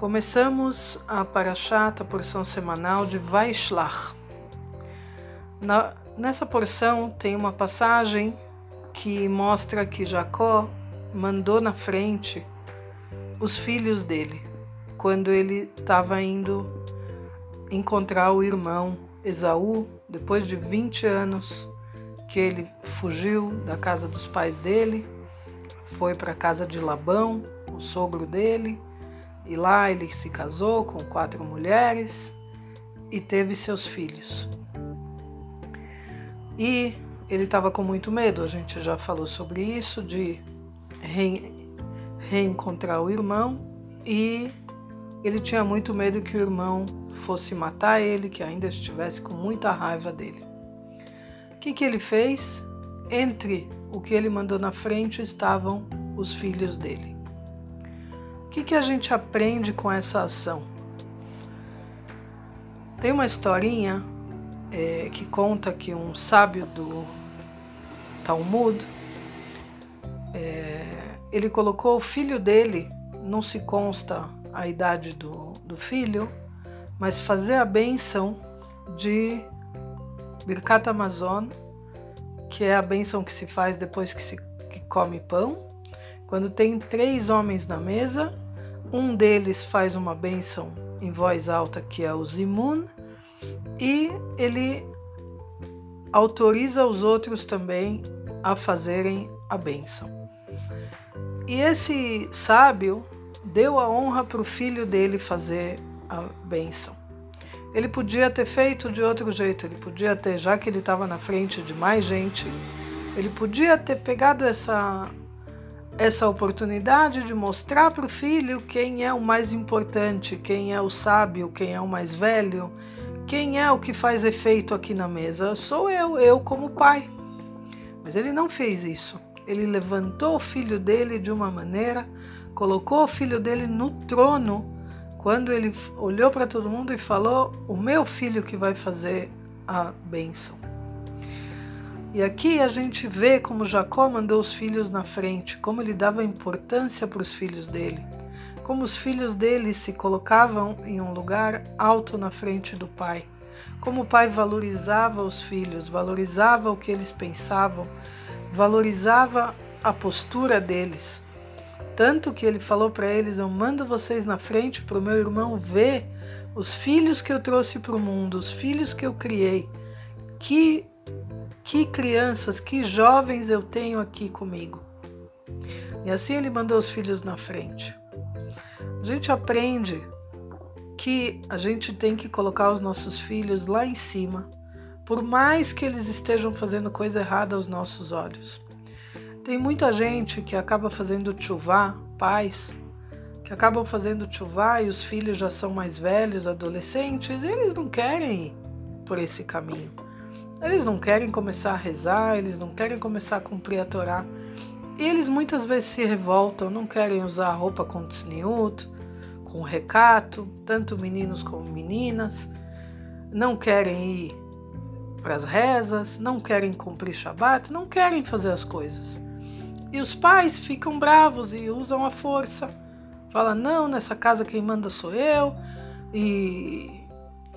Começamos a Parashat, a porção semanal de Vaishlach. Na, nessa porção tem uma passagem que mostra que Jacó mandou na frente os filhos dele, quando ele estava indo encontrar o irmão Esaú, depois de 20 anos que ele fugiu da casa dos pais dele, foi para a casa de Labão, o sogro dele, e lá ele se casou com quatro mulheres e teve seus filhos. E ele estava com muito medo, a gente já falou sobre isso, de re reencontrar o irmão e ele tinha muito medo que o irmão fosse matar ele, que ainda estivesse com muita raiva dele. O que, que ele fez? Entre o que ele mandou na frente estavam os filhos dele. O que, que a gente aprende com essa ação? Tem uma historinha é, que conta que um sábio do Talmud é, ele colocou o filho dele, não se consta a idade do, do filho, mas fazer a benção de Birkat Amazon, que é a benção que se faz depois que se que come pão, quando tem três homens na mesa, um deles faz uma bênção em voz alta, que é o Zimun, e ele autoriza os outros também a fazerem a bênção. E esse sábio deu a honra para o filho dele fazer a bênção. Ele podia ter feito de outro jeito, ele podia ter, já que ele estava na frente de mais gente, ele podia ter pegado essa essa oportunidade de mostrar para o filho quem é o mais importante, quem é o sábio, quem é o mais velho, quem é o que faz efeito aqui na mesa. Sou eu, eu como pai. Mas ele não fez isso. Ele levantou o filho dele de uma maneira, colocou o filho dele no trono, quando ele olhou para todo mundo e falou: O meu filho que vai fazer a bênção. E aqui a gente vê como Jacó mandou os filhos na frente, como ele dava importância para os filhos dele, como os filhos dele se colocavam em um lugar alto na frente do pai, como o pai valorizava os filhos, valorizava o que eles pensavam, valorizava a postura deles. Tanto que ele falou para eles: Eu mando vocês na frente para o meu irmão ver os filhos que eu trouxe para o mundo, os filhos que eu criei. Que que crianças, que jovens eu tenho aqui comigo. E assim ele mandou os filhos na frente. A gente aprende que a gente tem que colocar os nossos filhos lá em cima, por mais que eles estejam fazendo coisa errada aos nossos olhos. Tem muita gente que acaba fazendo chuvá, pais, que acabam fazendo chuvá e os filhos já são mais velhos, adolescentes, eles não querem ir por esse caminho. Eles não querem começar a rezar, eles não querem começar a cumprir a Torá. E eles muitas vezes se revoltam, não querem usar roupa com tsniut, com recato, tanto meninos como meninas, não querem ir para as rezas, não querem cumprir Shabat, não querem fazer as coisas. E os pais ficam bravos e usam a força. Fala, não, nessa casa quem manda sou eu, e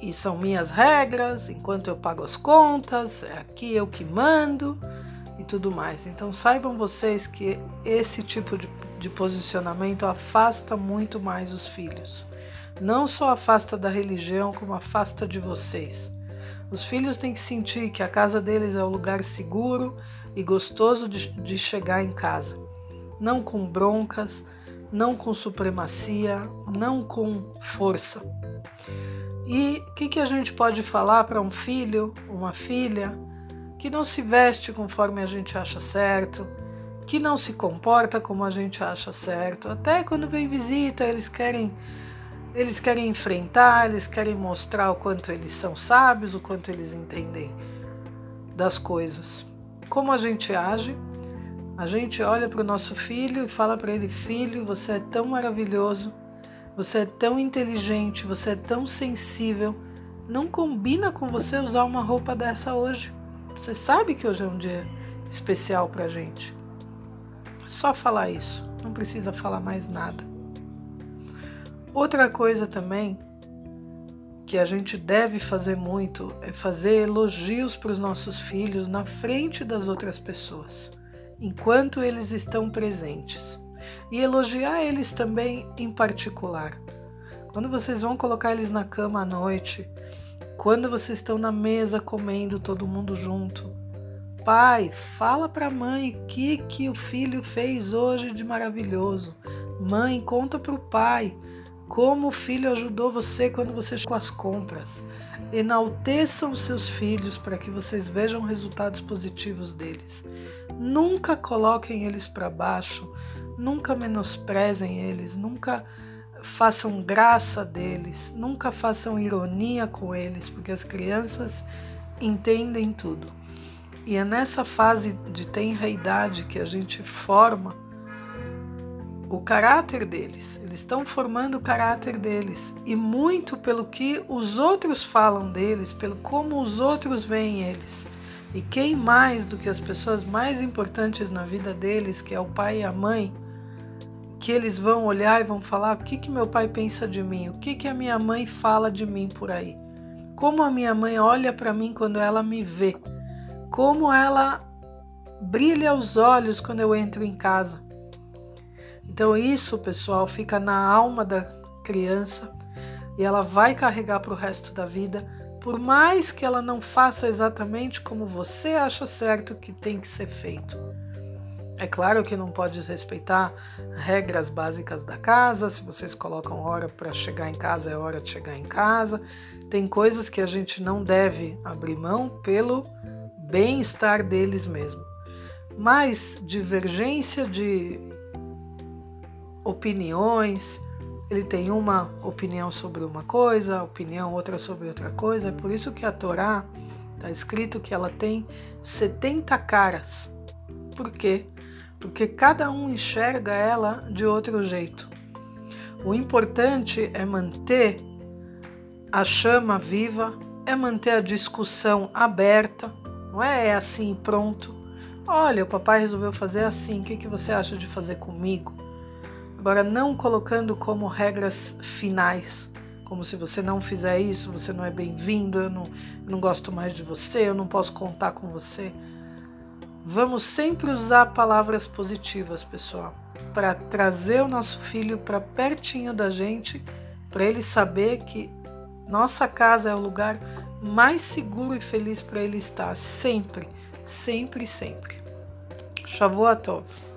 e são minhas regras, enquanto eu pago as contas, é aqui eu que mando e tudo mais. Então saibam vocês que esse tipo de, de posicionamento afasta muito mais os filhos. Não só afasta da religião, como afasta de vocês. Os filhos têm que sentir que a casa deles é um lugar seguro e gostoso de, de chegar em casa. Não com broncas, não com supremacia, não com força. E o que, que a gente pode falar para um filho, uma filha, que não se veste conforme a gente acha certo, que não se comporta como a gente acha certo. Até quando vem visita, eles querem eles querem enfrentar, eles querem mostrar o quanto eles são sábios, o quanto eles entendem das coisas. Como a gente age? A gente olha para o nosso filho e fala para ele: Filho, você é tão maravilhoso você é tão inteligente, você é tão sensível. Não combina com você usar uma roupa dessa hoje. Você sabe que hoje é um dia especial pra gente. Só falar isso, não precisa falar mais nada. Outra coisa também que a gente deve fazer muito é fazer elogios para os nossos filhos na frente das outras pessoas, enquanto eles estão presentes. E elogiar eles também em particular. Quando vocês vão colocar eles na cama à noite, quando vocês estão na mesa comendo todo mundo junto, pai, fala para mãe o que que o filho fez hoje de maravilhoso. Mãe, conta para o pai como o filho ajudou você quando você com as compras. Enalteçam seus filhos para que vocês vejam resultados positivos deles. Nunca coloquem eles para baixo, nunca menosprezem eles, nunca façam graça deles, nunca façam ironia com eles, porque as crianças entendem tudo. E é nessa fase de tenra idade que a gente forma o caráter deles. Eles estão formando o caráter deles e muito pelo que os outros falam deles, pelo como os outros veem eles. E quem mais do que as pessoas mais importantes na vida deles, que é o pai e a mãe, que eles vão olhar e vão falar o que, que meu pai pensa de mim, o que, que a minha mãe fala de mim por aí, como a minha mãe olha para mim quando ela me vê, como ela brilha os olhos quando eu entro em casa. Então, isso, pessoal, fica na alma da criança e ela vai carregar para o resto da vida, por mais que ela não faça exatamente como você acha certo que tem que ser feito. É claro que não pode desrespeitar regras básicas da casa. Se vocês colocam hora para chegar em casa, é hora de chegar em casa. Tem coisas que a gente não deve abrir mão pelo bem-estar deles mesmo. Mas divergência de opiniões, ele tem uma opinião sobre uma coisa, opinião outra sobre outra coisa. É por isso que a Torá está escrito que ela tem 70 caras. Por quê? Porque cada um enxerga ela de outro jeito. O importante é manter a chama viva, é manter a discussão aberta, não é, é assim pronto. Olha, o papai resolveu fazer assim, o que, que você acha de fazer comigo? Agora, não colocando como regras finais, como se você não fizer isso, você não é bem-vindo, eu não, não gosto mais de você, eu não posso contar com você. Vamos sempre usar palavras positivas, pessoal, para trazer o nosso filho para pertinho da gente, para ele saber que nossa casa é o lugar mais seguro e feliz para ele estar, sempre, sempre, sempre. Shavuot Tov.